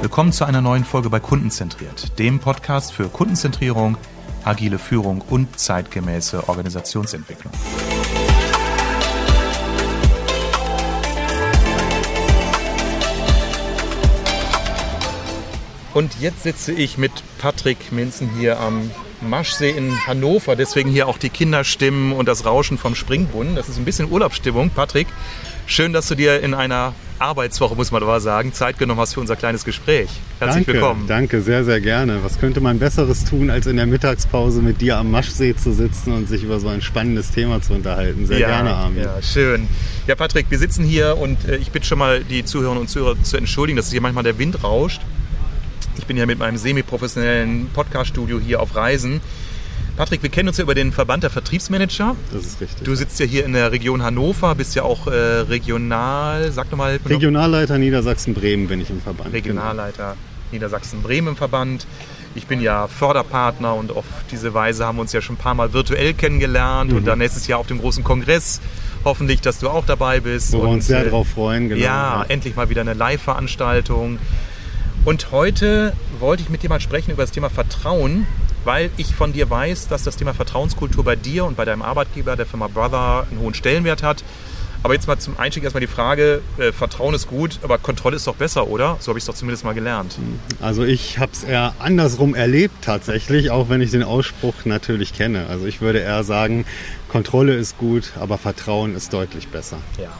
Willkommen zu einer neuen Folge bei Kundenzentriert, dem Podcast für Kundenzentrierung, agile Führung und zeitgemäße Organisationsentwicklung. Und jetzt sitze ich mit Patrick Minzen hier am Maschsee in Hannover. Deswegen hier auch die Kinderstimmen und das Rauschen vom Springbrunnen. Das ist ein bisschen Urlaubsstimmung. Patrick, schön, dass du dir in einer Arbeitswoche, muss man aber sagen, Zeit genommen hast für unser kleines Gespräch. Herzlich danke, willkommen. Danke, sehr, sehr gerne. Was könnte man Besseres tun, als in der Mittagspause mit dir am Maschsee zu sitzen und sich über so ein spannendes Thema zu unterhalten? Sehr ja, gerne, Armin. Ja, schön. Ja, Patrick, wir sitzen hier und äh, ich bitte schon mal die Zuhörerinnen und Zuhörer zu entschuldigen, dass hier manchmal der Wind rauscht. Ich bin ja mit meinem semi-professionellen Podcast-Studio hier auf Reisen. Patrick, wir kennen uns ja über den Verband der Vertriebsmanager. Das ist richtig. Du sitzt ja hier in der Region Hannover, bist ja auch äh, regional, sag nochmal. Regionalleiter Niedersachsen-Bremen bin ich im Verband. Regionalleiter genau. Niedersachsen-Bremen im Verband. Ich bin ja Förderpartner und auf diese Weise haben wir uns ja schon ein paar Mal virtuell kennengelernt mhm. und dann nächstes Jahr auf dem großen Kongress. Hoffentlich, dass du auch dabei bist. Wo wir uns sehr äh, darauf freuen, genau. Ja, endlich mal wieder eine Live-Veranstaltung. Und heute wollte ich mit dir mal sprechen über das Thema Vertrauen, weil ich von dir weiß, dass das Thema Vertrauenskultur bei dir und bei deinem Arbeitgeber, der Firma Brother, einen hohen Stellenwert hat. Aber jetzt mal zum Einstieg erstmal die Frage, äh, Vertrauen ist gut, aber Kontrolle ist doch besser, oder? So habe ich es doch zumindest mal gelernt. Also ich habe es eher andersrum erlebt tatsächlich, auch wenn ich den Ausspruch natürlich kenne. Also ich würde eher sagen, Kontrolle ist gut, aber Vertrauen ist deutlich besser. Ja.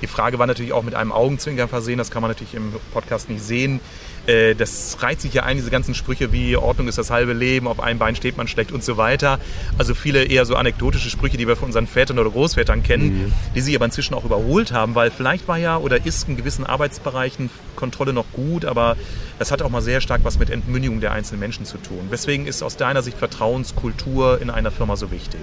Die Frage war natürlich auch mit einem Augenzwinkern versehen, das kann man natürlich im Podcast nicht sehen. Äh, das reiht sich ja ein, diese ganzen Sprüche wie Ordnung ist das halbe Leben, auf einem Bein steht man schlecht und so weiter. Also viele eher so anekdotische Sprüche, die wir von unseren Vätern oder Großvätern kennen, mhm. die sich aber inzwischen auch überholt haben, weil vielleicht war ja oder ist in gewissen Arbeitsbereichen Kontrolle noch gut, aber das hat auch mal sehr stark was mit Entmündigung der einzelnen Menschen zu tun. Weswegen ist aus deiner Sicht Vertrauenskultur in einer Firma so wichtig?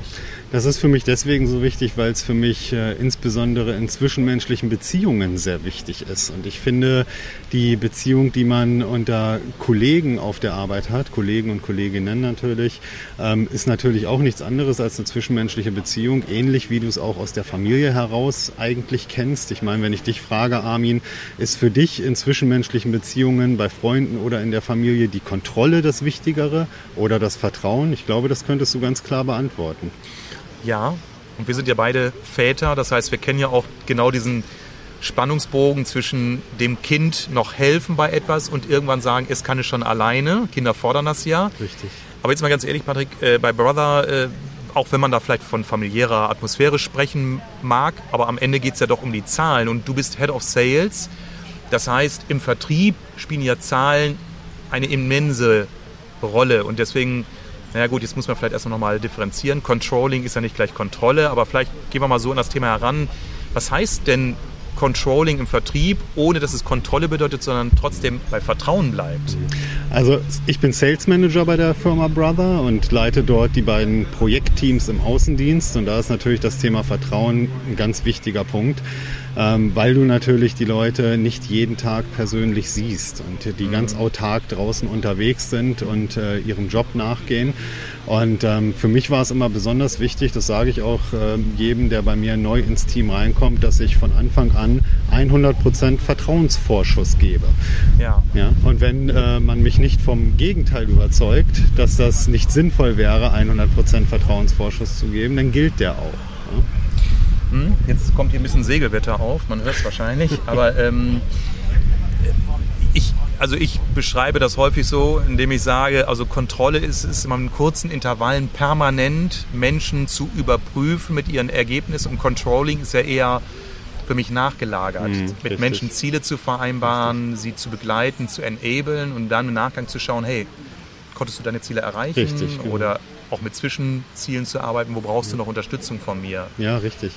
Das ist für mich deswegen so wichtig, weil es für mich äh, insbesondere in zwischenmenschlichen Beziehungen sehr wichtig ist. Und ich finde, die Beziehung, die man unter Kollegen auf der Arbeit hat, Kollegen und Kolleginnen natürlich, ähm, ist natürlich auch nichts anderes als eine zwischenmenschliche Beziehung, ähnlich wie du es auch aus der Familie heraus eigentlich kennst. Ich meine, wenn ich dich frage, Armin, ist für dich in zwischenmenschlichen Beziehungen bei Freunden oder in der Familie die Kontrolle das Wichtigere oder das Vertrauen? Ich glaube, das könntest du ganz klar beantworten. Ja, und wir sind ja beide Väter, das heißt, wir kennen ja auch genau diesen Spannungsbogen zwischen dem Kind noch helfen bei etwas und irgendwann sagen, es kann es schon alleine. Kinder fordern das ja. Richtig. Aber jetzt mal ganz ehrlich, Patrick, äh, bei Brother, äh, auch wenn man da vielleicht von familiärer Atmosphäre sprechen mag, aber am Ende geht es ja doch um die Zahlen und du bist Head of Sales. Das heißt, im Vertrieb spielen ja Zahlen eine immense Rolle und deswegen, naja gut, jetzt muss man vielleicht erst noch mal differenzieren. Controlling ist ja nicht gleich Kontrolle, aber vielleicht gehen wir mal so an das Thema heran. Was heißt denn Controlling im Vertrieb, ohne dass es Kontrolle bedeutet, sondern trotzdem bei Vertrauen bleibt? Also ich bin Sales Manager bei der Firma Brother und leite dort die beiden Projektteams im Außendienst und da ist natürlich das Thema Vertrauen ein ganz wichtiger Punkt weil du natürlich die Leute nicht jeden Tag persönlich siehst und die mhm. ganz autark draußen unterwegs sind und äh, ihrem Job nachgehen. Und ähm, für mich war es immer besonders wichtig, das sage ich auch äh, jedem, der bei mir neu ins Team reinkommt, dass ich von Anfang an 100% Vertrauensvorschuss gebe. Ja. ja? Und wenn äh, man mich nicht vom Gegenteil überzeugt, dass das nicht sinnvoll wäre, 100% Vertrauensvorschuss zu geben, dann gilt der auch. Ja? Hm, jetzt kommt hier ein bisschen Segelwetter auf, man hört es wahrscheinlich, aber ähm, ich, also ich beschreibe das häufig so, indem ich sage, also Kontrolle ist, immer in kurzen Intervallen permanent Menschen zu überprüfen mit ihren Ergebnissen und Controlling ist ja eher für mich nachgelagert, mhm, mit richtig. Menschen Ziele zu vereinbaren, richtig. sie zu begleiten, zu enablen und dann im Nachgang zu schauen, hey, konntest du deine Ziele erreichen richtig, genau. oder auch mit Zwischenzielen zu arbeiten. Wo brauchst du noch Unterstützung von mir? Ja, richtig.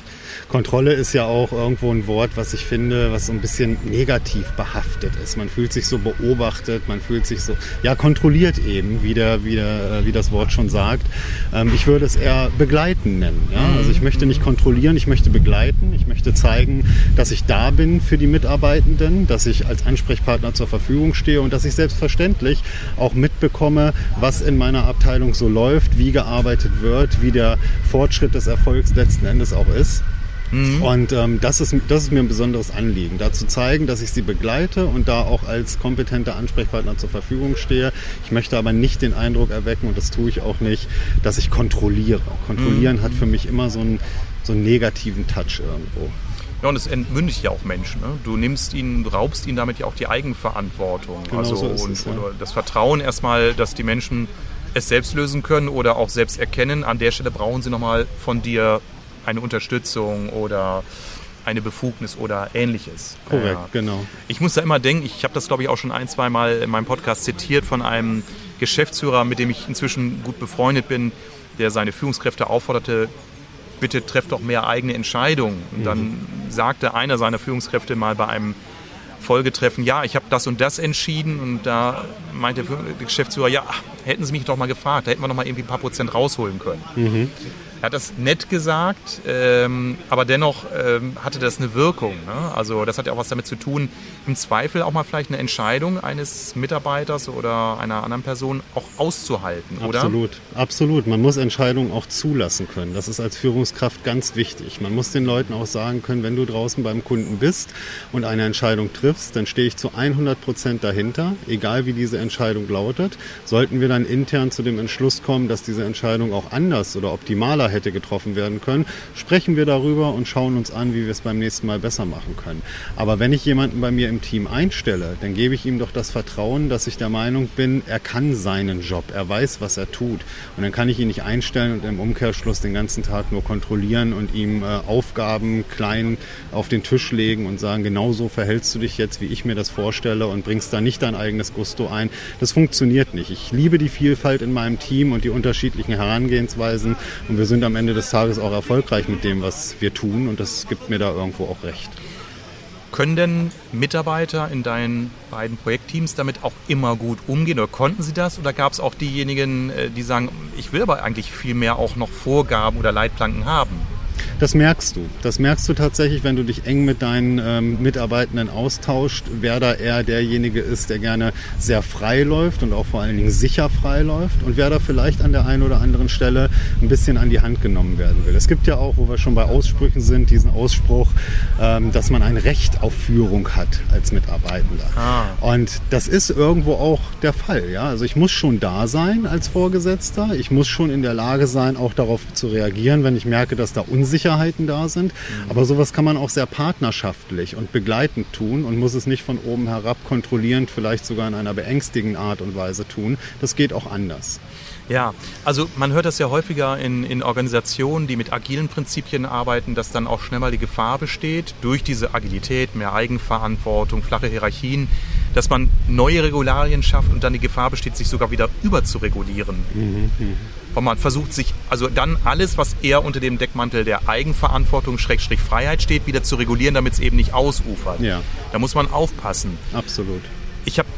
Kontrolle ist ja auch irgendwo ein Wort, was ich finde, was so ein bisschen negativ behaftet ist. Man fühlt sich so beobachtet, man fühlt sich so, ja, kontrolliert eben, wie, der, wie, der, wie das Wort schon sagt. Ähm, ich würde es eher begleiten nennen. Ja? Also ich möchte nicht kontrollieren, ich möchte begleiten. Ich möchte zeigen, dass ich da bin für die Mitarbeitenden, dass ich als Ansprechpartner zur Verfügung stehe und dass ich selbstverständlich auch mitbekomme, was in meiner Abteilung so läuft, wie gearbeitet wird, wie der Fortschritt des Erfolgs letzten Endes auch ist. Mhm. Und ähm, das, ist, das ist mir ein besonderes Anliegen, da zu zeigen, dass ich sie begleite und da auch als kompetenter Ansprechpartner zur Verfügung stehe. Ich möchte aber nicht den Eindruck erwecken, und das tue ich auch nicht, dass ich kontrolliere. Kontrollieren mhm. hat für mich immer so einen, so einen negativen Touch irgendwo. Ja, und es entmündigt ja auch Menschen. Ne? Du nimmst ihnen, du raubst ihnen damit ja auch die Eigenverantwortung. Genau also so und, es, ja. das Vertrauen erstmal, dass die Menschen es selbst lösen können oder auch selbst erkennen. An der Stelle brauchen sie nochmal von dir eine Unterstützung oder eine Befugnis oder ähnliches. Korrekt, ja. genau. Ich muss da immer denken, ich habe das glaube ich auch schon ein, zwei Mal in meinem Podcast zitiert von einem Geschäftsführer, mit dem ich inzwischen gut befreundet bin, der seine Führungskräfte aufforderte, bitte trefft doch mehr eigene Entscheidungen. Und dann mhm. sagte einer seiner Führungskräfte mal bei einem Folgetreffen, ja, ich habe das und das entschieden und da meinte der Geschäftsführer, ja, hätten Sie mich doch mal gefragt, da hätten wir noch mal irgendwie ein paar Prozent rausholen können. Mhm. Er hat das nett gesagt, ähm, aber dennoch ähm, hatte das eine Wirkung. Ne? Also das hat ja auch was damit zu tun, im Zweifel auch mal vielleicht eine Entscheidung eines Mitarbeiters oder einer anderen Person auch auszuhalten, oder? Absolut, absolut. Man muss Entscheidungen auch zulassen können. Das ist als Führungskraft ganz wichtig. Man muss den Leuten auch sagen können, wenn du draußen beim Kunden bist und eine Entscheidung triffst, dann stehe ich zu 100 Prozent dahinter, egal wie diese Entscheidung lautet. Sollten wir dann intern zu dem Entschluss kommen, dass diese Entscheidung auch anders oder optimaler hätte getroffen werden können, sprechen wir darüber und schauen uns an, wie wir es beim nächsten Mal besser machen können. Aber wenn ich jemanden bei mir im Team einstelle, dann gebe ich ihm doch das Vertrauen, dass ich der Meinung bin, er kann seinen Job, er weiß, was er tut. Und dann kann ich ihn nicht einstellen und im Umkehrschluss den ganzen Tag nur kontrollieren und ihm äh, Aufgaben klein auf den Tisch legen und sagen, genau so verhältst du dich jetzt, wie ich mir das vorstelle und bringst da nicht dein eigenes Gusto ein. Das funktioniert nicht. Ich liebe die Vielfalt in meinem Team und die unterschiedlichen Herangehensweisen und wir sind sind am Ende des Tages auch erfolgreich mit dem, was wir tun und das gibt mir da irgendwo auch recht. Können denn Mitarbeiter in deinen beiden Projektteams damit auch immer gut umgehen oder konnten sie das? Oder gab es auch diejenigen, äh, die sagen, ich will aber eigentlich viel mehr auch noch Vorgaben oder Leitplanken haben? Das merkst du. Das merkst du tatsächlich, wenn du dich eng mit deinen ähm, Mitarbeitenden austauscht, wer da eher derjenige ist, der gerne sehr frei läuft und auch vor allen Dingen sicher frei läuft und wer da vielleicht an der einen oder anderen Stelle ein bisschen an die Hand genommen werden will. Es gibt ja auch, wo wir schon bei Aussprüchen sind, diesen Ausspruch, ähm, dass man ein Recht auf Führung hat als Mitarbeitender. Ah. Und das ist irgendwo auch der Fall. Ja? Also ich muss schon da sein als Vorgesetzter. Ich muss schon in der Lage sein, auch darauf zu reagieren, wenn ich merke, dass da Unsicherheit Unsicherheiten da sind. Mhm. Aber sowas kann man auch sehr partnerschaftlich und begleitend tun und muss es nicht von oben herab kontrollierend, vielleicht sogar in einer beängstigenden Art und Weise tun. Das geht auch anders. Ja, also man hört das ja häufiger in, in Organisationen, die mit agilen Prinzipien arbeiten, dass dann auch schnell mal die Gefahr besteht, durch diese Agilität, mehr Eigenverantwortung, flache Hierarchien, dass man neue Regularien schafft und dann die Gefahr besteht, sich sogar wieder überzuregulieren. Mhm, mh. Weil man versucht sich, also dann alles, was eher unter dem Deckmantel der Eigenverantwortung, Schrägstrich Freiheit steht, wieder zu regulieren, damit es eben nicht ausufert. Ja. Da muss man aufpassen. Absolut. Ich habe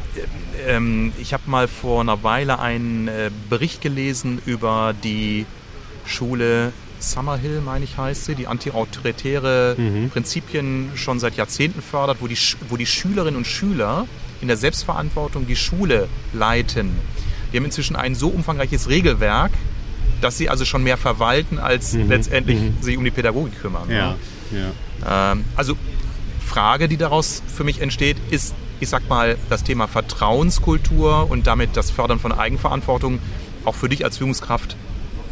ähm, ich habe mal vor einer Weile einen äh, Bericht gelesen über die Schule Summerhill, meine ich, heißt sie, die antiautoritäre mhm. Prinzipien schon seit Jahrzehnten fördert, wo die, wo die Schülerinnen und Schüler in der Selbstverantwortung die Schule leiten. Die haben inzwischen ein so umfangreiches Regelwerk, dass sie also schon mehr verwalten, als mhm. letztendlich mhm. sich um die Pädagogik kümmern. Ja. ja. Ähm, also Frage, die daraus für mich entsteht, ist, ich sag mal, das Thema Vertrauenskultur und damit das Fördern von Eigenverantwortung auch für dich als Führungskraft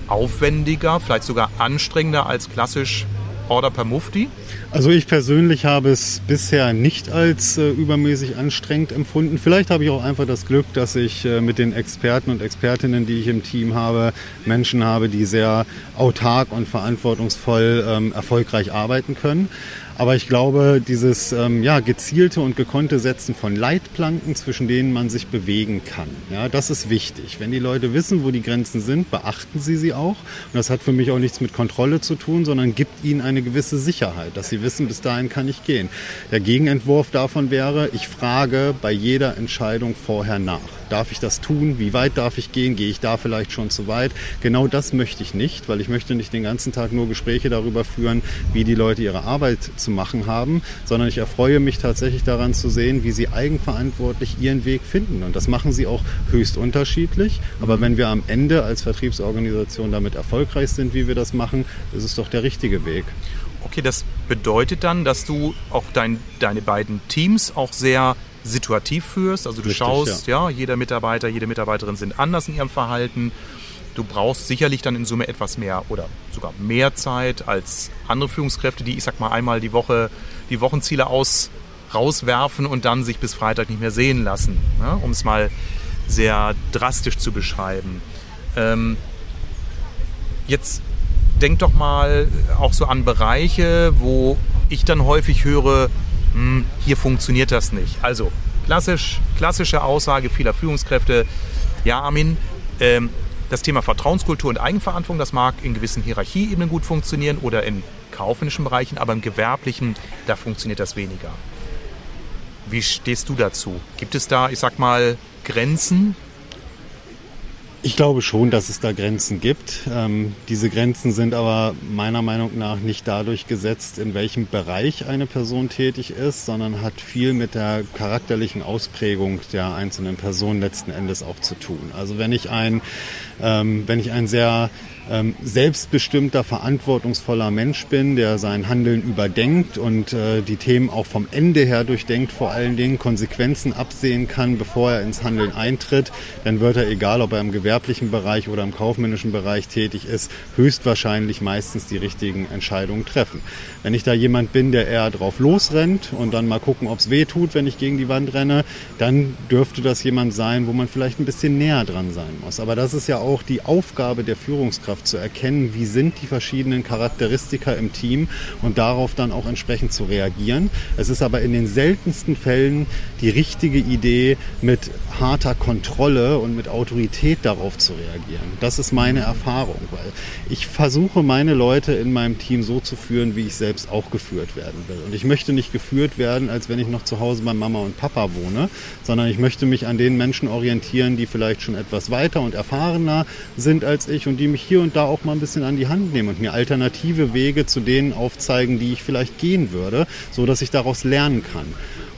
aufwendiger, vielleicht sogar anstrengender als klassisch Order per Mufti? Also ich persönlich habe es bisher nicht als äh, übermäßig anstrengend empfunden. Vielleicht habe ich auch einfach das Glück, dass ich äh, mit den Experten und Expertinnen, die ich im Team habe, Menschen habe, die sehr autark und verantwortungsvoll ähm, erfolgreich arbeiten können. Aber ich glaube, dieses ähm, ja, gezielte und gekonnte Setzen von Leitplanken, zwischen denen man sich bewegen kann, ja, das ist wichtig. Wenn die Leute wissen, wo die Grenzen sind, beachten sie sie auch. Und das hat für mich auch nichts mit Kontrolle zu tun, sondern gibt ihnen eine gewisse Sicherheit, dass sie wissen, bis dahin kann ich gehen. Der Gegenentwurf davon wäre, ich frage bei jeder Entscheidung vorher nach. Darf ich das tun? Wie weit darf ich gehen? Gehe ich da vielleicht schon zu weit? Genau das möchte ich nicht, weil ich möchte nicht den ganzen Tag nur Gespräche darüber führen, wie die Leute ihre Arbeit zu machen haben, sondern ich erfreue mich tatsächlich daran zu sehen, wie sie eigenverantwortlich ihren Weg finden. Und das machen sie auch höchst unterschiedlich. Aber wenn wir am Ende als Vertriebsorganisation damit erfolgreich sind, wie wir das machen, ist es doch der richtige Weg. Okay, das bedeutet dann, dass du auch dein, deine beiden Teams auch sehr situativ führst. Also du Richtig, schaust, ja. ja, jeder Mitarbeiter, jede Mitarbeiterin sind anders in ihrem Verhalten. Du brauchst sicherlich dann in Summe etwas mehr oder sogar mehr Zeit als andere Führungskräfte, die, ich sag mal, einmal die Woche die Wochenziele aus, rauswerfen und dann sich bis Freitag nicht mehr sehen lassen, ne? um es mal sehr drastisch zu beschreiben. Ähm, jetzt denk doch mal auch so an Bereiche, wo ich dann häufig höre, hm, hier funktioniert das nicht. Also klassisch, klassische Aussage vieler Führungskräfte, ja Armin, ähm, das Thema Vertrauenskultur und Eigenverantwortung, das mag in gewissen Hierarchieebenen gut funktionieren oder in kaufmännischen Bereichen, aber im gewerblichen, da funktioniert das weniger. Wie stehst du dazu? Gibt es da, ich sag mal, Grenzen, ich glaube schon, dass es da Grenzen gibt. Ähm, diese Grenzen sind aber meiner Meinung nach nicht dadurch gesetzt, in welchem Bereich eine Person tätig ist, sondern hat viel mit der charakterlichen Ausprägung der einzelnen Person letzten Endes auch zu tun. Also wenn ich ein, ähm, wenn ich ein sehr ähm, selbstbestimmter, verantwortungsvoller Mensch bin, der sein Handeln überdenkt und äh, die Themen auch vom Ende her durchdenkt, vor allen Dingen Konsequenzen absehen kann, bevor er ins Handeln eintritt, dann wird er, egal ob er im gewerblichen Bereich oder im kaufmännischen Bereich tätig ist, höchstwahrscheinlich meistens die richtigen Entscheidungen treffen. Wenn ich da jemand bin, der eher drauf losrennt und dann mal gucken, ob es weh tut, wenn ich gegen die Wand renne, dann dürfte das jemand sein, wo man vielleicht ein bisschen näher dran sein muss. Aber das ist ja auch die Aufgabe der Führungskraft zu erkennen, wie sind die verschiedenen Charakteristika im Team und darauf dann auch entsprechend zu reagieren. Es ist aber in den seltensten Fällen die richtige Idee, mit harter Kontrolle und mit Autorität darauf zu reagieren. Das ist meine Erfahrung, weil ich versuche meine Leute in meinem Team so zu führen, wie ich selbst auch geführt werden will. Und ich möchte nicht geführt werden, als wenn ich noch zu Hause bei Mama und Papa wohne, sondern ich möchte mich an den Menschen orientieren, die vielleicht schon etwas weiter und erfahrener sind als ich und die mich hier und da auch mal ein bisschen an die Hand nehmen und mir alternative Wege zu denen aufzeigen, die ich vielleicht gehen würde, so dass ich daraus lernen kann.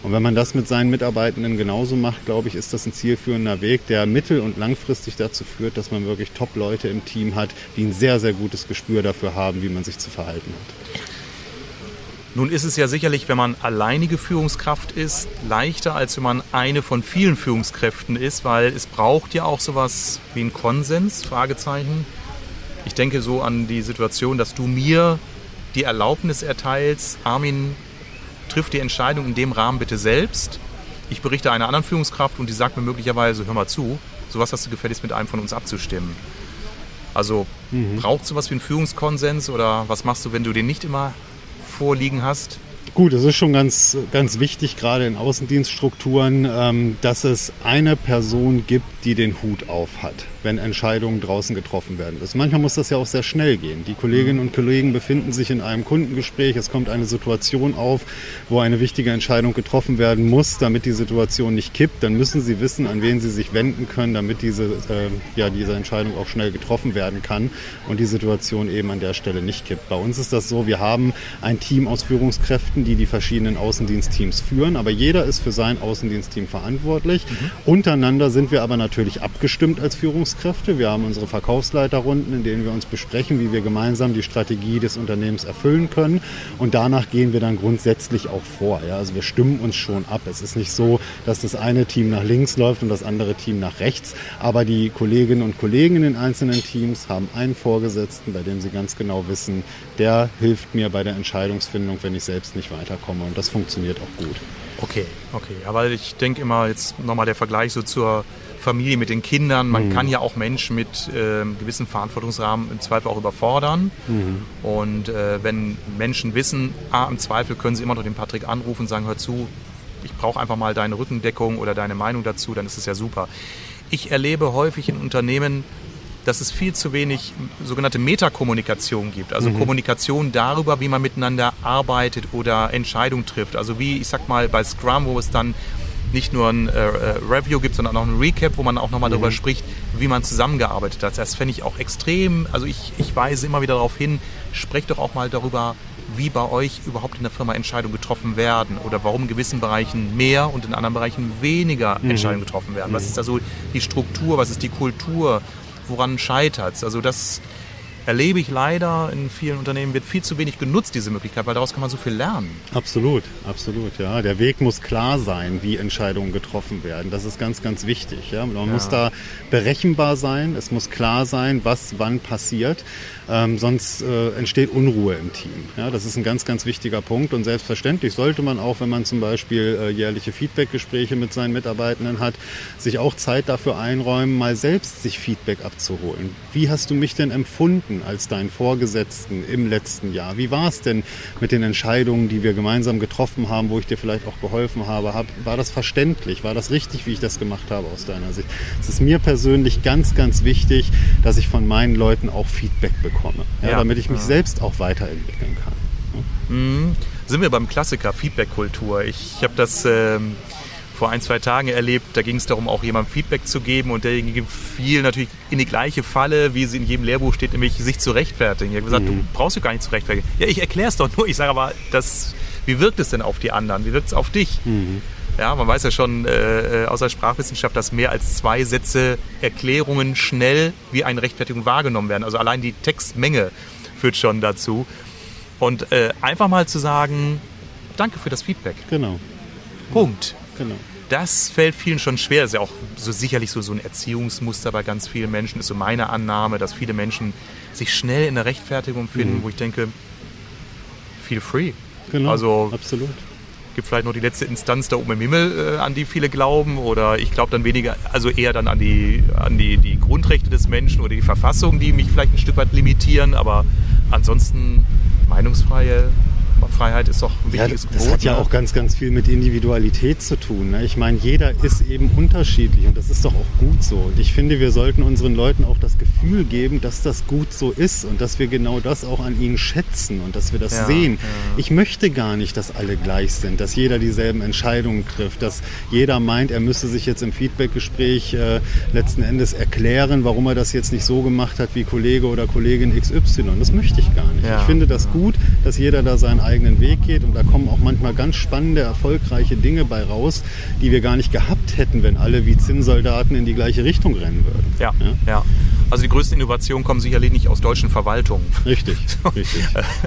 Und wenn man das mit seinen Mitarbeitenden genauso macht, glaube ich, ist das ein zielführender Weg, der mittel- und langfristig dazu führt, dass man wirklich Top-Leute im Team hat, die ein sehr, sehr gutes Gespür dafür haben, wie man sich zu verhalten hat. Nun ist es ja sicherlich, wenn man alleinige Führungskraft ist, leichter, als wenn man eine von vielen Führungskräften ist, weil es braucht ja auch sowas wie einen Konsens, Fragezeichen. Ich denke so an die Situation, dass du mir die Erlaubnis erteilst, Armin trifft die Entscheidung in dem Rahmen bitte selbst. Ich berichte einer anderen Führungskraft und die sagt mir möglicherweise, hör mal zu, sowas hast du gefälligst mit einem von uns abzustimmen. Also mhm. braucht sowas wie einen Führungskonsens oder was machst du, wenn du den nicht immer vorliegen hast? Gut, es ist schon ganz, ganz wichtig, gerade in Außendienststrukturen, ähm, dass es eine Person gibt, die den Hut auf hat wenn Entscheidungen draußen getroffen werden. Das, manchmal muss das ja auch sehr schnell gehen. Die Kolleginnen und Kollegen befinden sich in einem Kundengespräch. Es kommt eine Situation auf, wo eine wichtige Entscheidung getroffen werden muss, damit die Situation nicht kippt. Dann müssen sie wissen, an wen sie sich wenden können, damit diese, äh, ja, diese Entscheidung auch schnell getroffen werden kann und die Situation eben an der Stelle nicht kippt. Bei uns ist das so, wir haben ein Team aus Führungskräften, die die verschiedenen Außendienstteams führen, aber jeder ist für sein Außendienstteam verantwortlich. Mhm. Untereinander sind wir aber natürlich abgestimmt als Führungskräfte Führungskräfte. Wir haben unsere Verkaufsleiterrunden, in denen wir uns besprechen, wie wir gemeinsam die Strategie des Unternehmens erfüllen können. Und danach gehen wir dann grundsätzlich auch vor. Ja? Also wir stimmen uns schon ab. Es ist nicht so, dass das eine Team nach links läuft und das andere Team nach rechts. Aber die Kolleginnen und Kollegen in den einzelnen Teams haben einen Vorgesetzten, bei dem sie ganz genau wissen, der hilft mir bei der Entscheidungsfindung, wenn ich selbst nicht weiterkomme. Und das funktioniert auch gut. Okay, okay. Aber ich denke immer jetzt nochmal der Vergleich so zur Familie mit den Kindern. Man mhm. kann ja auch Menschen mit äh, gewissen Verantwortungsrahmen im Zweifel auch überfordern. Mhm. Und äh, wenn Menschen wissen, ah, im Zweifel können sie immer noch den Patrick anrufen und sagen, hör zu, ich brauche einfach mal deine Rückendeckung oder deine Meinung dazu, dann ist es ja super. Ich erlebe häufig in Unternehmen, dass es viel zu wenig sogenannte Metakommunikation gibt. Also mhm. Kommunikation darüber, wie man miteinander arbeitet oder Entscheidungen trifft. Also wie, ich sag mal, bei Scrum, wo es dann nicht nur ein äh, äh Review gibt, sondern auch ein Recap, wo man auch nochmal mhm. darüber spricht, wie man zusammengearbeitet hat. Das fände ich auch extrem, also ich, ich weise immer wieder darauf hin, sprecht doch auch mal darüber, wie bei euch überhaupt in der Firma Entscheidungen getroffen werden oder warum in gewissen Bereichen mehr und in anderen Bereichen weniger mhm. Entscheidungen getroffen werden. Was mhm. ist da so die Struktur, was ist die Kultur, woran scheitert es? Also das erlebe ich leider in vielen Unternehmen, wird viel zu wenig genutzt, diese Möglichkeit, weil daraus kann man so viel lernen. Absolut, absolut, ja. Der Weg muss klar sein, wie Entscheidungen getroffen werden. Das ist ganz, ganz wichtig. Ja. Man ja. muss da berechenbar sein, es muss klar sein, was wann passiert. Ähm, sonst äh, entsteht Unruhe im Team. Ja, das ist ein ganz, ganz wichtiger Punkt und selbstverständlich sollte man auch, wenn man zum Beispiel äh, jährliche Feedbackgespräche mit seinen Mitarbeitenden hat, sich auch Zeit dafür einräumen, mal selbst sich Feedback abzuholen. Wie hast du mich denn empfunden als deinen Vorgesetzten im letzten Jahr? Wie war es denn mit den Entscheidungen, die wir gemeinsam getroffen haben, wo ich dir vielleicht auch geholfen habe? War das verständlich? War das richtig, wie ich das gemacht habe aus deiner Sicht? Es ist mir persönlich ganz, ganz wichtig, dass ich von meinen Leuten auch Feedback bekomme bekomme, ja, ja. damit ich mich selbst auch weiterentwickeln kann. Mhm. Sind wir beim Klassiker Feedback-Kultur. Ich habe das ähm, vor ein, zwei Tagen erlebt, da ging es darum, auch jemandem Feedback zu geben und derjenige fiel natürlich in die gleiche Falle, wie sie in jedem Lehrbuch steht, nämlich sich zu rechtfertigen. Ich habe gesagt, mhm. du brauchst du gar nicht zu rechtfertigen. Ja, ich erkläre es doch nur. Ich sage aber, das, wie wirkt es denn auf die anderen? Wie wirkt es auf dich? Mhm. Ja, man weiß ja schon äh, äh, aus der Sprachwissenschaft, dass mehr als zwei Sätze Erklärungen schnell wie eine Rechtfertigung wahrgenommen werden. Also allein die Textmenge führt schon dazu. Und äh, einfach mal zu sagen, danke für das Feedback. Genau. Punkt. Genau. Das fällt vielen schon schwer. Das ist ja auch so sicherlich so, so ein Erziehungsmuster bei ganz vielen Menschen. Ist so meine Annahme, dass viele Menschen sich schnell in der Rechtfertigung finden, mhm. wo ich denke, feel free. Genau, also, absolut gibt vielleicht noch die letzte Instanz da oben im Himmel, äh, an die viele glauben. Oder ich glaube dann weniger, also eher dann an die, an die, die Grundrechte des Menschen oder die Verfassung, die mich vielleicht ein Stück weit limitieren. Aber ansonsten meinungsfreie Freiheit ist doch ein wichtiges ja, Das Gebot, hat ja auch ganz, ganz viel mit Individualität zu tun. Ne? Ich meine, jeder ist eben unterschiedlich und das ist doch auch gut so. Und ich finde, wir sollten unseren Leuten auch das Gefühl geben, dass das gut so ist und dass wir genau das auch an ihnen schätzen und dass wir das ja, sehen. Ja. Ich möchte gar nicht, dass alle gleich sind, dass jeder dieselben Entscheidungen trifft, dass jeder meint, er müsse sich jetzt im Feedbackgespräch äh, letzten Endes erklären, warum er das jetzt nicht so gemacht hat wie Kollege oder Kollegin XY. Das möchte ich gar nicht. Ich finde das gut, dass jeder da seinen eigenen Weg geht. Und da kommen auch manchmal ganz spannende, erfolgreiche Dinge bei raus, die wir gar nicht gehabt hätten, wenn alle wie Zinnsoldaten in die gleiche Richtung rennen würden. Ja, ja. ja. Also die größten Innovationen kommen sicherlich nicht aus deutschen Verwaltungen. Richtig, richtig.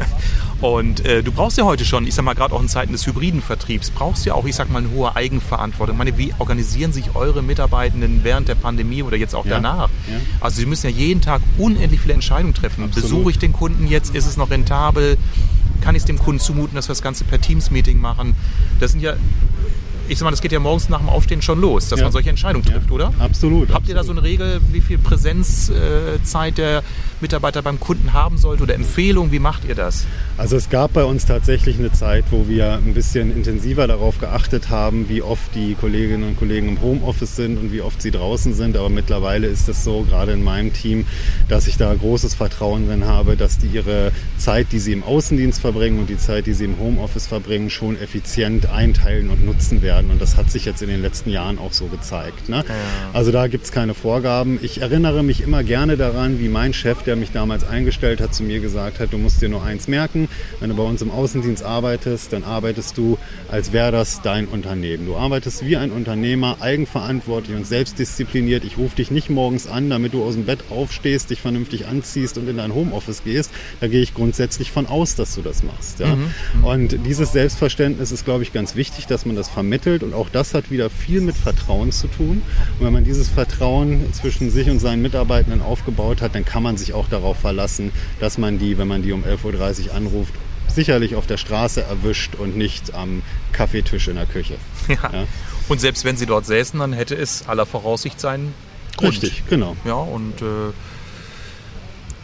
Und äh, du brauchst ja heute schon, ich sag mal, gerade auch in Zeiten des hybriden Vertriebs, brauchst ja auch, ich sag mal, eine hohe Eigenverantwortung. Ich meine, wie organisieren sich eure Mitarbeitenden während der Pandemie oder jetzt auch ja, danach? Ja. Also sie müssen ja jeden Tag unendlich viele Entscheidungen treffen. Absolut. Besuche ich den Kunden jetzt? Ist es noch rentabel? Kann ich es dem Kunden zumuten, dass wir das Ganze per Teams-Meeting machen? Das sind ja ich sag mal, das geht ja morgens nach dem Aufstehen schon los, dass ja. man solche Entscheidungen trifft, ja. oder? Absolut. Habt absolut. ihr da so eine Regel, wie viel Präsenzzeit der Mitarbeiter beim Kunden haben sollte oder Empfehlung? Wie macht ihr das? Also es gab bei uns tatsächlich eine Zeit, wo wir ein bisschen intensiver darauf geachtet haben, wie oft die Kolleginnen und Kollegen im Homeoffice sind und wie oft sie draußen sind. Aber mittlerweile ist es so, gerade in meinem Team, dass ich da großes Vertrauen drin habe, dass die ihre Zeit, die sie im Außendienst verbringen und die Zeit, die sie im Homeoffice verbringen, schon effizient einteilen und nutzen werden werden. Und das hat sich jetzt in den letzten Jahren auch so gezeigt. Ne? Ja. Also da gibt es keine Vorgaben. Ich erinnere mich immer gerne daran, wie mein Chef, der mich damals eingestellt hat, zu mir gesagt hat, du musst dir nur eins merken, wenn du bei uns im Außendienst arbeitest, dann arbeitest du, als wäre das dein Unternehmen. Du arbeitest wie ein Unternehmer, eigenverantwortlich und selbstdiszipliniert. Ich rufe dich nicht morgens an, damit du aus dem Bett aufstehst, dich vernünftig anziehst und in dein Homeoffice gehst. Da gehe ich grundsätzlich von aus, dass du das machst. Ja? Mhm. mhm. Und dieses Selbstverständnis ist, glaube ich, ganz wichtig, dass man das vermittelt vermittelt und auch das hat wieder viel mit Vertrauen zu tun. Und wenn man dieses Vertrauen zwischen sich und seinen Mitarbeitenden aufgebaut hat, dann kann man sich auch darauf verlassen, dass man die, wenn man die um 11.30 Uhr anruft, sicherlich auf der Straße erwischt und nicht am Kaffeetisch in der Küche. Ja. ja. Und selbst wenn sie dort säßen, dann hätte es aller Voraussicht seinen Grund. Richtig, genau. Ja, und äh,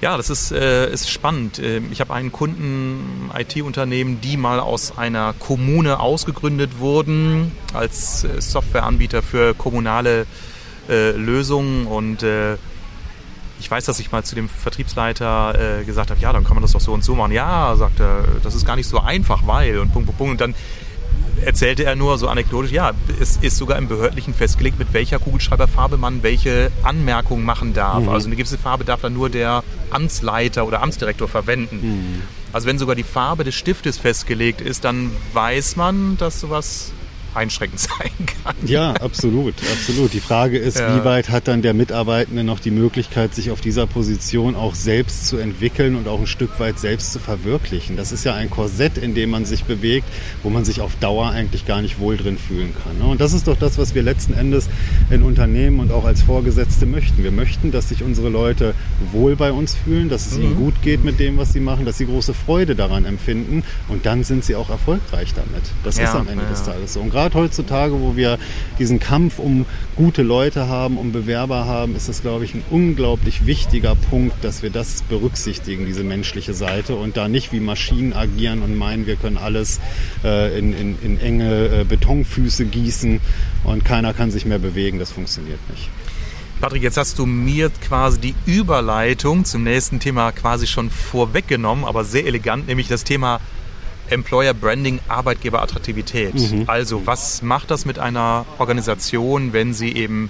ja, das ist, äh, ist spannend. Ähm, ich habe einen Kunden, IT-Unternehmen, die mal aus einer Kommune ausgegründet wurden als äh, Softwareanbieter für kommunale äh, Lösungen und äh, ich weiß, dass ich mal zu dem Vertriebsleiter äh, gesagt habe, ja, dann kann man das doch so und so machen. Ja, sagt er, das ist gar nicht so einfach, weil und Punkt, Punkt, Punkt. Und dann erzählte er nur so anekdotisch, ja, es ist sogar im Behördlichen festgelegt, mit welcher Kugelschreiberfarbe man welche Anmerkungen machen darf. Mhm. Also eine gewisse Farbe darf dann nur der Amtsleiter oder Amtsdirektor verwenden. Mhm. Also wenn sogar die Farbe des Stiftes festgelegt ist, dann weiß man, dass sowas einschränkend sein kann. Ja, absolut, absolut. Die Frage ist, ja. wie weit hat dann der Mitarbeitende noch die Möglichkeit, sich auf dieser Position auch selbst zu entwickeln und auch ein Stück weit selbst zu verwirklichen. Das ist ja ein Korsett, in dem man sich bewegt, wo man sich auf Dauer eigentlich gar nicht wohl drin fühlen kann. Ne? Und das ist doch das, was wir letzten Endes in Unternehmen und auch als Vorgesetzte möchten. Wir möchten, dass sich unsere Leute wohl bei uns fühlen, dass es mhm. ihnen gut geht mit dem, was sie machen, dass sie große Freude daran empfinden und dann sind sie auch erfolgreich damit. Das ja, ist am Ende ja. des Tages so. Und gerade heutzutage, wo wir diesen Kampf um gute Leute haben, um Bewerber haben, ist das, glaube ich, ein unglaublich wichtiger Punkt, dass wir das berücksichtigen, diese menschliche Seite und da nicht wie Maschinen agieren und meinen, wir können alles äh, in, in, in enge äh, Betonfüße gießen und keiner kann sich mehr bewegen. Das funktioniert nicht. Patrick, jetzt hast du mir quasi die Überleitung zum nächsten Thema quasi schon vorweggenommen, aber sehr elegant, nämlich das Thema Employer Branding, Arbeitgeberattraktivität. Mhm. Also was macht das mit einer Organisation, wenn sie eben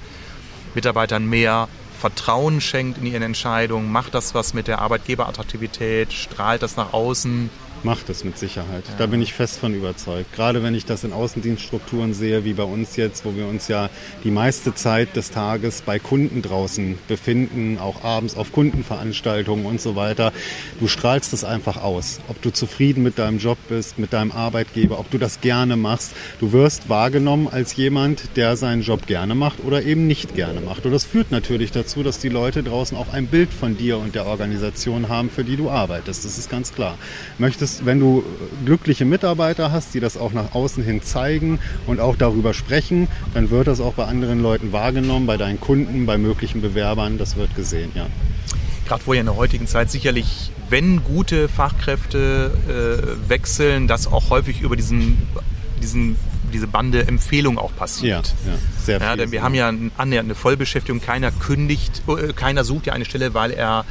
Mitarbeitern mehr Vertrauen schenkt in ihren Entscheidungen? Macht das was mit der Arbeitgeberattraktivität? Strahlt das nach außen? Macht es mit Sicherheit. Ja. Da bin ich fest von überzeugt. Gerade wenn ich das in Außendienststrukturen sehe, wie bei uns jetzt, wo wir uns ja die meiste Zeit des Tages bei Kunden draußen befinden, auch abends auf Kundenveranstaltungen und so weiter. Du strahlst es einfach aus. Ob du zufrieden mit deinem Job bist, mit deinem Arbeitgeber, ob du das gerne machst. Du wirst wahrgenommen als jemand, der seinen Job gerne macht oder eben nicht gerne macht. Und das führt natürlich dazu, dass die Leute draußen auch ein Bild von dir und der Organisation haben, für die du arbeitest. Das ist ganz klar. Möchtest ist, wenn du glückliche Mitarbeiter hast, die das auch nach außen hin zeigen und auch darüber sprechen, dann wird das auch bei anderen Leuten wahrgenommen, bei deinen Kunden, bei möglichen Bewerbern, das wird gesehen, ja. Gerade wo ja in der heutigen Zeit sicherlich, wenn gute Fachkräfte äh, wechseln, das auch häufig über diesen, diesen diese Bande Empfehlung auch passiert. Ja, ja sehr viel. Ja, denn wir haben ja annähernd eine Vollbeschäftigung. Keiner kündigt, äh, keiner sucht ja eine Stelle, weil er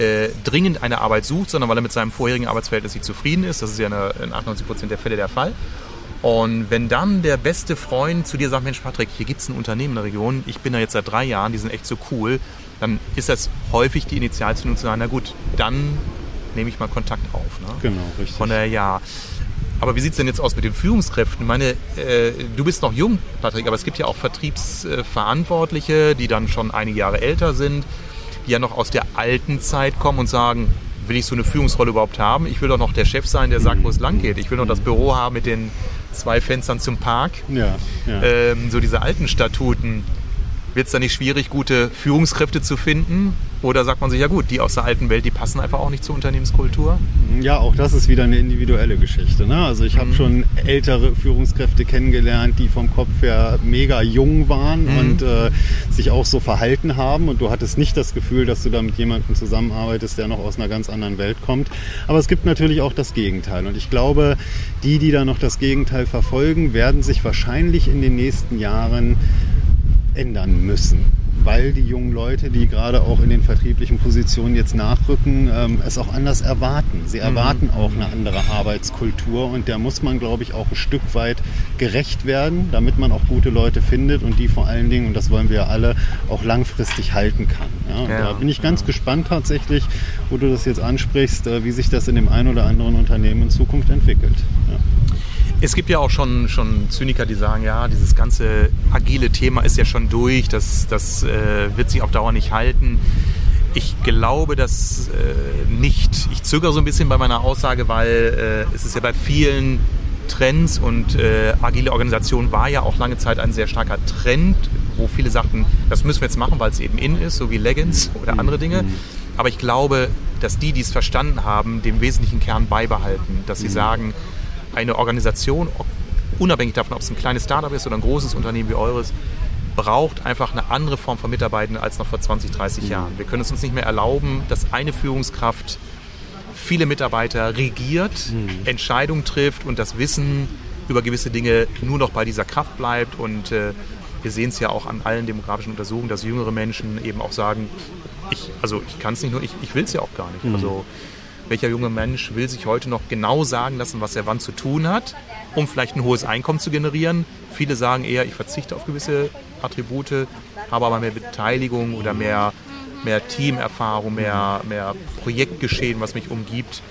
äh, dringend eine Arbeit sucht, sondern weil er mit seinem vorherigen Arbeitsverhältnis nicht zufrieden ist. Das ist ja in 98 Prozent der Fälle der Fall. Und wenn dann der beste Freund zu dir sagt, Mensch Patrick, hier gibt es ein Unternehmen in der Region, ich bin da jetzt seit drei Jahren, die sind echt so cool, dann ist das häufig die Initialzündung zu sagen, na gut, dann nehme ich mal Kontakt auf. Ne? Genau, richtig. Von daher ja. Aber wie sieht es denn jetzt aus mit den Führungskräften? Ich meine, äh, du bist noch jung, Patrick, aber es gibt ja auch Vertriebsverantwortliche, die dann schon einige Jahre älter sind die ja noch aus der alten Zeit kommen und sagen, will ich so eine Führungsrolle überhaupt haben? Ich will doch noch der Chef sein, der sagt, wo es lang geht. Ich will noch das Büro haben mit den zwei Fenstern zum Park. Ja, ja. Ähm, so diese alten Statuten. Wird es da nicht schwierig, gute Führungskräfte zu finden? Oder sagt man sich, ja gut, die aus der alten Welt, die passen einfach auch nicht zur Unternehmenskultur? Ja, auch das ist wieder eine individuelle Geschichte. Ne? Also ich mhm. habe schon ältere Führungskräfte kennengelernt, die vom Kopf her mega jung waren mhm. und äh, sich auch so verhalten haben. Und du hattest nicht das Gefühl, dass du da mit jemandem zusammenarbeitest, der noch aus einer ganz anderen Welt kommt. Aber es gibt natürlich auch das Gegenteil. Und ich glaube, die, die da noch das Gegenteil verfolgen, werden sich wahrscheinlich in den nächsten Jahren ändern müssen weil die jungen Leute, die gerade auch in den vertrieblichen Positionen jetzt nachrücken, ähm, es auch anders erwarten. Sie mhm. erwarten mhm. auch eine andere Arbeitskultur und der muss man, glaube ich, auch ein Stück weit gerecht werden, damit man auch gute Leute findet und die vor allen Dingen, und das wollen wir ja alle, auch langfristig halten kann. Ja, ja, da bin ich ganz ja. gespannt tatsächlich, wo du das jetzt ansprichst, äh, wie sich das in dem einen oder anderen Unternehmen in Zukunft entwickelt. Es gibt ja auch schon, schon Zyniker, die sagen, ja, dieses ganze agile Thema ist ja schon durch, das, das äh, wird sich auf Dauer nicht halten. Ich glaube das äh, nicht. Ich zögere so ein bisschen bei meiner Aussage, weil äh, es ist ja bei vielen Trends und äh, agile Organisation war ja auch lange Zeit ein sehr starker Trend, wo viele sagten, das müssen wir jetzt machen, weil es eben in ist, so wie Leggings oder andere Dinge. Mhm. Aber ich glaube, dass die, die es verstanden haben, dem wesentlichen Kern beibehalten, dass sie mhm. sagen, eine Organisation, unabhängig davon, ob es ein kleines Startup ist oder ein großes Unternehmen wie eures, braucht einfach eine andere Form von Mitarbeitern als noch vor 20, 30 mhm. Jahren. Wir können es uns nicht mehr erlauben, dass eine Führungskraft viele Mitarbeiter regiert, mhm. Entscheidungen trifft und das Wissen über gewisse Dinge nur noch bei dieser Kraft bleibt. Und äh, wir sehen es ja auch an allen demografischen Untersuchungen, dass jüngere Menschen eben auch sagen, ich, also ich kann es nicht nur, ich, ich will es ja auch gar nicht. Mhm. Also Welcher junge Mensch will sich heute noch genau sagen lassen, was er wann zu tun hat, um vielleicht ein hohes Einkommen zu generieren? Viele sagen eher, ich verzichte auf gewisse Attribute, habe aber mehr Beteiligung oder mehr, mehr Teamerfahrung, mehr, mehr Projektgeschehen, was mich umgibt.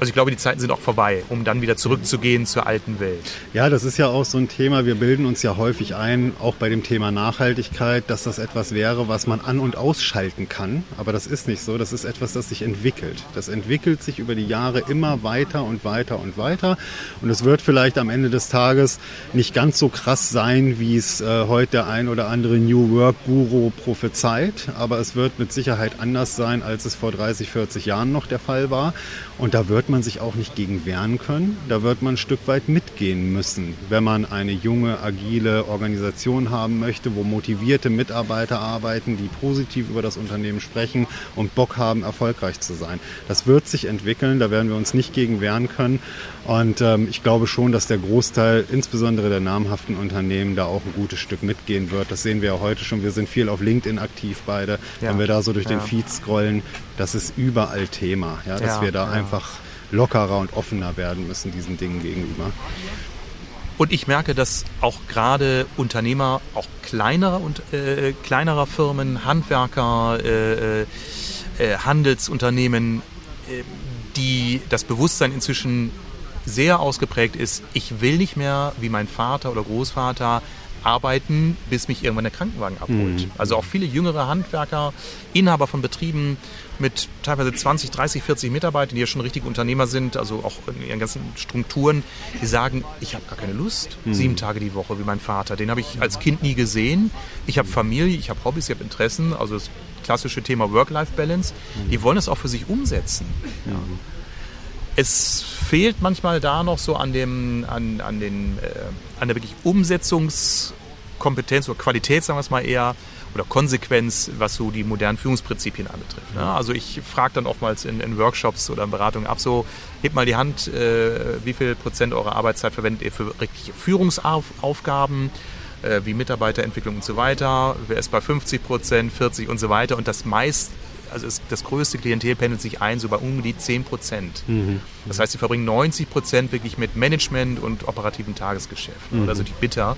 Also ich glaube, die Zeiten sind auch vorbei, um dann wieder zurückzugehen zur alten Welt. Ja, das ist ja auch so ein Thema. Wir bilden uns ja häufig ein, auch bei dem Thema Nachhaltigkeit, dass das etwas wäre, was man an- und ausschalten kann. Aber das ist nicht so. Das ist etwas, das sich entwickelt. Das entwickelt sich über die Jahre immer weiter und weiter und weiter. Und es wird vielleicht am Ende des Tages nicht ganz so krass sein, wie es äh, heute der ein oder andere New Work Guru prophezeit. Aber es wird mit Sicherheit anders sein, als es vor 30, 40 Jahren noch der Fall war. Und da wird man sich auch nicht gegen wehren können. Da wird man ein Stück weit mitgehen müssen, wenn man eine junge, agile Organisation haben möchte, wo motivierte Mitarbeiter arbeiten, die positiv über das Unternehmen sprechen und Bock haben, erfolgreich zu sein. Das wird sich entwickeln, da werden wir uns nicht gegen wehren können. Und ähm, ich glaube schon, dass der Großteil, insbesondere der namhaften Unternehmen, da auch ein gutes Stück mitgehen wird. Das sehen wir ja heute schon. Wir sind viel auf LinkedIn aktiv beide. Ja. Wenn wir da so durch ja. den Feed scrollen, das ist überall Thema, ja, dass ja, wir da einfach lockerer und offener werden müssen diesen Dingen gegenüber. Und ich merke, dass auch gerade Unternehmer, auch kleinerer und äh, kleinerer Firmen, Handwerker, äh, äh, Handelsunternehmen, äh, die das Bewusstsein inzwischen sehr ausgeprägt ist, ich will nicht mehr wie mein Vater oder Großvater arbeiten, bis mich irgendwann der Krankenwagen abholt. Mhm. Also auch viele jüngere Handwerker, Inhaber von Betrieben mit teilweise 20, 30, 40 Mitarbeitern, die ja schon richtige Unternehmer sind, also auch in ihren ganzen Strukturen, die sagen, ich habe gar keine Lust, mhm. sieben Tage die Woche wie mein Vater. Den habe ich als Kind nie gesehen. Ich habe Familie, ich habe Hobbys, ich habe Interessen, also das klassische Thema Work-Life-Balance. Mhm. Die wollen es auch für sich umsetzen. Ja. Es fehlt manchmal da noch so an, dem, an, an, den, äh, an der wirklich Umsetzungskompetenz oder Qualität, sagen wir es mal eher, oder Konsequenz, was so die modernen Führungsprinzipien anbetrifft. Ne? Also ich frage dann oftmals in, in, Workshops oder in Beratungen ab, so hebt mal die Hand, äh, wie viel Prozent eurer Arbeitszeit verwendet ihr für richtige Führungsaufgaben, äh, wie Mitarbeiterentwicklung und so weiter, wer ist bei 50 Prozent, 40 und so weiter und das meist also es, das größte Klientel pendelt sich ein, so bei um die 10 Prozent. Mhm. Das heißt, sie verbringen 90 Prozent wirklich mit Management und operativen Tagesgeschäften. Mhm. Also die bitter,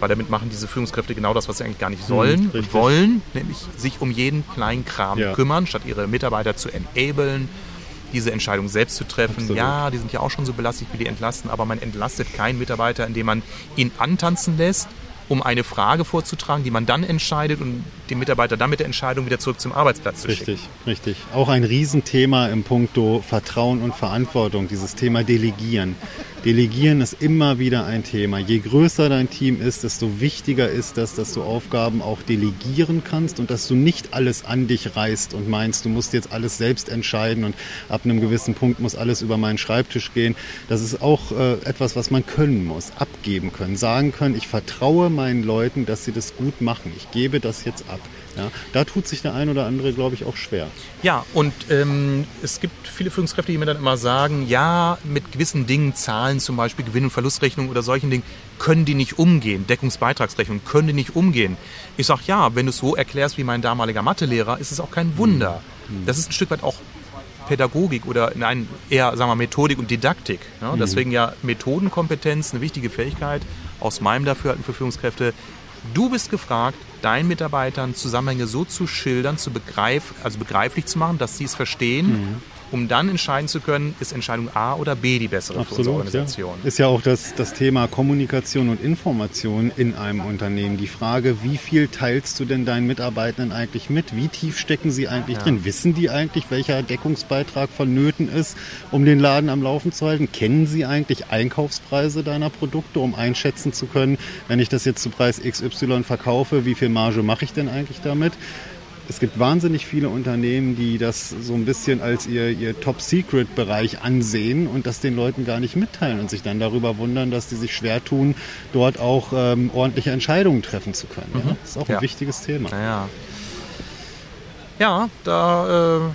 weil damit machen diese Führungskräfte genau das, was sie eigentlich gar nicht sollen mhm, und wollen, nämlich sich um jeden kleinen Kram ja. kümmern, statt ihre Mitarbeiter zu enablen, diese Entscheidung selbst zu treffen. Absolut. Ja, die sind ja auch schon so belastet wie die entlasten, aber man entlastet keinen Mitarbeiter, indem man ihn antanzen lässt, um eine Frage vorzutragen, die man dann entscheidet und den Mitarbeiter dann mit der Entscheidung wieder zurück zum Arbeitsplatz zu richtig, schicken. Richtig, richtig. Auch ein Riesenthema im Punkto Vertrauen und Verantwortung, dieses Thema Delegieren. Delegieren ist immer wieder ein Thema. Je größer dein Team ist, desto wichtiger ist das, dass du Aufgaben auch delegieren kannst und dass du nicht alles an dich reißt und meinst, du musst jetzt alles selbst entscheiden und ab einem gewissen Punkt muss alles über meinen Schreibtisch gehen. Das ist auch äh, etwas, was man können muss, abgeben können, sagen können, ich vertraue meinen Leuten, dass sie das gut machen. Ich gebe das jetzt ab. Ja, da tut sich der ein oder andere, glaube ich, auch schwer. Ja, und ähm, es gibt viele Führungskräfte, die mir dann immer sagen, ja, mit gewissen Dingen, Zahlen zum Beispiel, Gewinn- und Verlustrechnung oder solchen Dingen, können die nicht umgehen. Deckungsbeitragsrechnung können die nicht umgehen. Ich sage, ja, wenn du es so erklärst wie mein damaliger Mathelehrer, ist es auch kein Wunder. Mhm. Das ist ein Stück weit auch Pädagogik oder nein, eher sagen wir Methodik und Didaktik. Ne? Mhm. Deswegen ja Methodenkompetenz eine wichtige Fähigkeit aus meinem Dafürhalten für Führungskräfte. Du bist gefragt, deinen Mitarbeitern Zusammenhänge so zu schildern, zu begreif, also begreiflich zu machen, dass sie es verstehen. Mhm um dann entscheiden zu können, ist Entscheidung A oder B die bessere Absolut, für unsere Organisation. Ja. Ist ja auch das, das Thema Kommunikation und Information in einem Unternehmen. Die Frage, wie viel teilst du denn deinen Mitarbeitern eigentlich mit? Wie tief stecken sie eigentlich ja. drin? Wissen die eigentlich, welcher Deckungsbeitrag vonnöten ist, um den Laden am Laufen zu halten? Kennen sie eigentlich Einkaufspreise deiner Produkte, um einschätzen zu können, wenn ich das jetzt zu Preis XY verkaufe, wie viel Marge mache ich denn eigentlich damit? Es gibt wahnsinnig viele Unternehmen, die das so ein bisschen als ihr, ihr Top-Secret-Bereich ansehen und das den Leuten gar nicht mitteilen und sich dann darüber wundern, dass die sich schwer tun, dort auch ähm, ordentliche Entscheidungen treffen zu können. Mhm. Ja? Das ist auch ein wichtiges Thema. Ja, ja da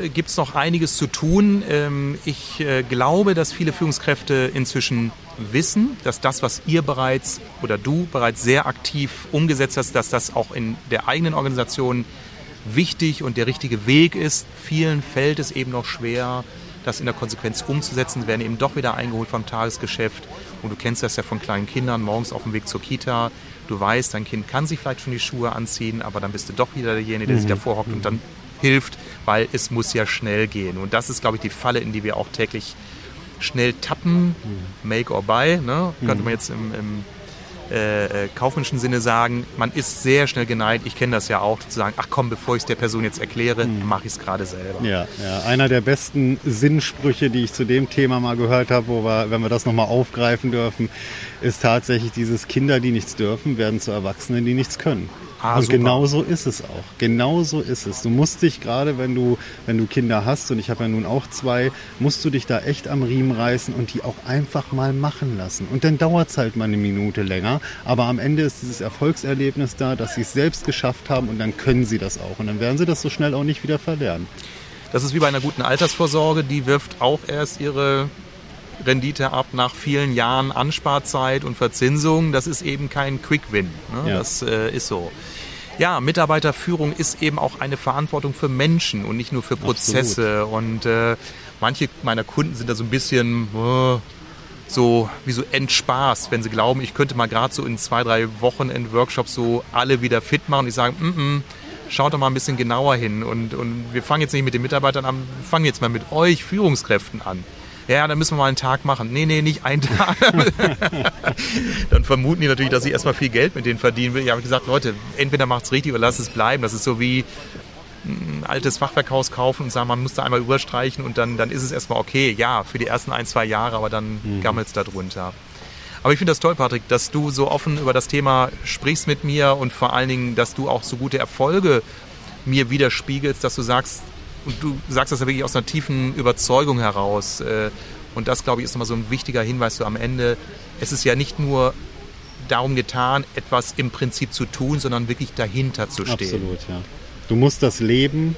äh, gibt es noch einiges zu tun. Ähm, ich äh, glaube, dass viele Führungskräfte inzwischen wissen, dass das, was ihr bereits oder du bereits sehr aktiv umgesetzt hast, dass das auch in der eigenen Organisation wichtig und der richtige Weg ist. Vielen fällt es eben noch schwer, das in der Konsequenz umzusetzen, werden eben doch wieder eingeholt vom Tagesgeschäft. Und du kennst das ja von kleinen Kindern, morgens auf dem Weg zur Kita. Du weißt, dein Kind kann sich vielleicht schon die Schuhe anziehen, aber dann bist du doch wieder derjenige, der mhm. sich davor hockt und dann hilft, weil es muss ja schnell gehen. Und das ist, glaube ich, die Falle, in die wir auch täglich schnell tappen. Mhm. Make or buy, ne? könnte mhm. man jetzt im, im äh, äh, kaufmännischen Sinne sagen, man ist sehr schnell geneigt, ich kenne das ja auch, zu sagen, ach komm, bevor ich es der Person jetzt erkläre, mhm. mache ich es gerade selber. Ja, ja, einer der besten Sinnsprüche, die ich zu dem Thema mal gehört habe, wo wir, wenn wir das nochmal aufgreifen dürfen, ist tatsächlich dieses Kinder, die nichts dürfen, werden zu Erwachsenen, die nichts können. Ah, und super. genau so ist es auch. Genau so ist es. Du musst dich gerade, wenn du, wenn du Kinder hast, und ich habe ja nun auch zwei, musst du dich da echt am Riemen reißen und die auch einfach mal machen lassen. Und dann dauert es halt mal eine Minute länger. Aber am Ende ist dieses Erfolgserlebnis da, dass sie es selbst geschafft haben und dann können sie das auch. Und dann werden sie das so schnell auch nicht wieder verlernen. Das ist wie bei einer guten Altersvorsorge, die wirft auch erst ihre Rendite ab nach vielen Jahren Ansparzeit und Verzinsung. Das ist eben kein Quick-Win. Ne? Ja. Das äh, ist so. Ja, Mitarbeiterführung ist eben auch eine Verantwortung für Menschen und nicht nur für Prozesse. Absolut. Und äh, manche meiner Kunden sind da so ein bisschen äh, so wie so entspaßt, wenn sie glauben, ich könnte mal gerade so in zwei, drei Wochen in Workshops so alle wieder fit machen. Und ich sage, mm -mm, schaut doch mal ein bisschen genauer hin. Und, und wir fangen jetzt nicht mit den Mitarbeitern an, wir fangen jetzt mal mit euch Führungskräften an ja, dann müssen wir mal einen Tag machen. Nee, nee, nicht einen Tag. dann vermuten die natürlich, dass ich erstmal viel Geld mit denen verdienen will. Ich habe gesagt, Leute, entweder macht es richtig oder lasst es bleiben. Das ist so wie ein altes Fachwerkhaus kaufen und sagen, man muss da einmal überstreichen und dann, dann ist es erstmal okay. Ja, für die ersten ein, zwei Jahre, aber dann mhm. gammelt es da drunter. Aber ich finde das toll, Patrick, dass du so offen über das Thema sprichst mit mir und vor allen Dingen, dass du auch so gute Erfolge mir widerspiegelst, dass du sagst, und du sagst das ja wirklich aus einer tiefen Überzeugung heraus. Äh, und das, glaube ich, ist nochmal so ein wichtiger Hinweis so am Ende. Es ist ja nicht nur darum getan, etwas im Prinzip zu tun, sondern wirklich dahinter zu stehen. Absolut, ja. Du musst das leben,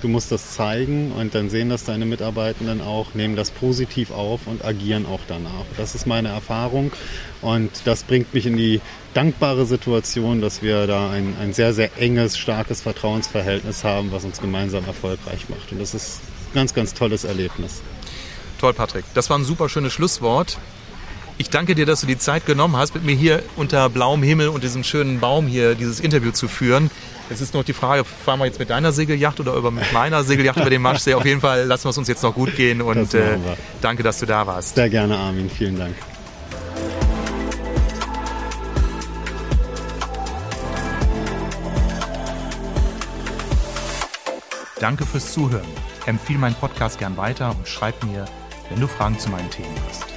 du musst das zeigen und dann sehen das deine Mitarbeitenden auch, nehmen das positiv auf und agieren auch danach. Das ist meine Erfahrung und das bringt mich in die dankbare Situation, dass wir da ein, ein sehr, sehr enges, starkes Vertrauensverhältnis haben, was uns gemeinsam erfolgreich macht. Und das ist ein ganz, ganz tolles Erlebnis. Toll, Patrick. Das war ein super schönes Schlusswort. Ich danke dir, dass du die Zeit genommen hast, mit mir hier unter blauem Himmel und diesem schönen Baum hier dieses Interview zu führen. Es ist noch die Frage, fahren wir jetzt mit deiner Segelyacht oder über mit meiner Segelyacht über den Maschsee? Auf jeden Fall lassen wir es uns jetzt noch gut gehen und äh, danke, dass du da warst. Sehr gerne, Armin. Vielen Dank. Danke fürs Zuhören. Empfehle meinen Podcast gern weiter und schreib mir, wenn du Fragen zu meinen Themen hast.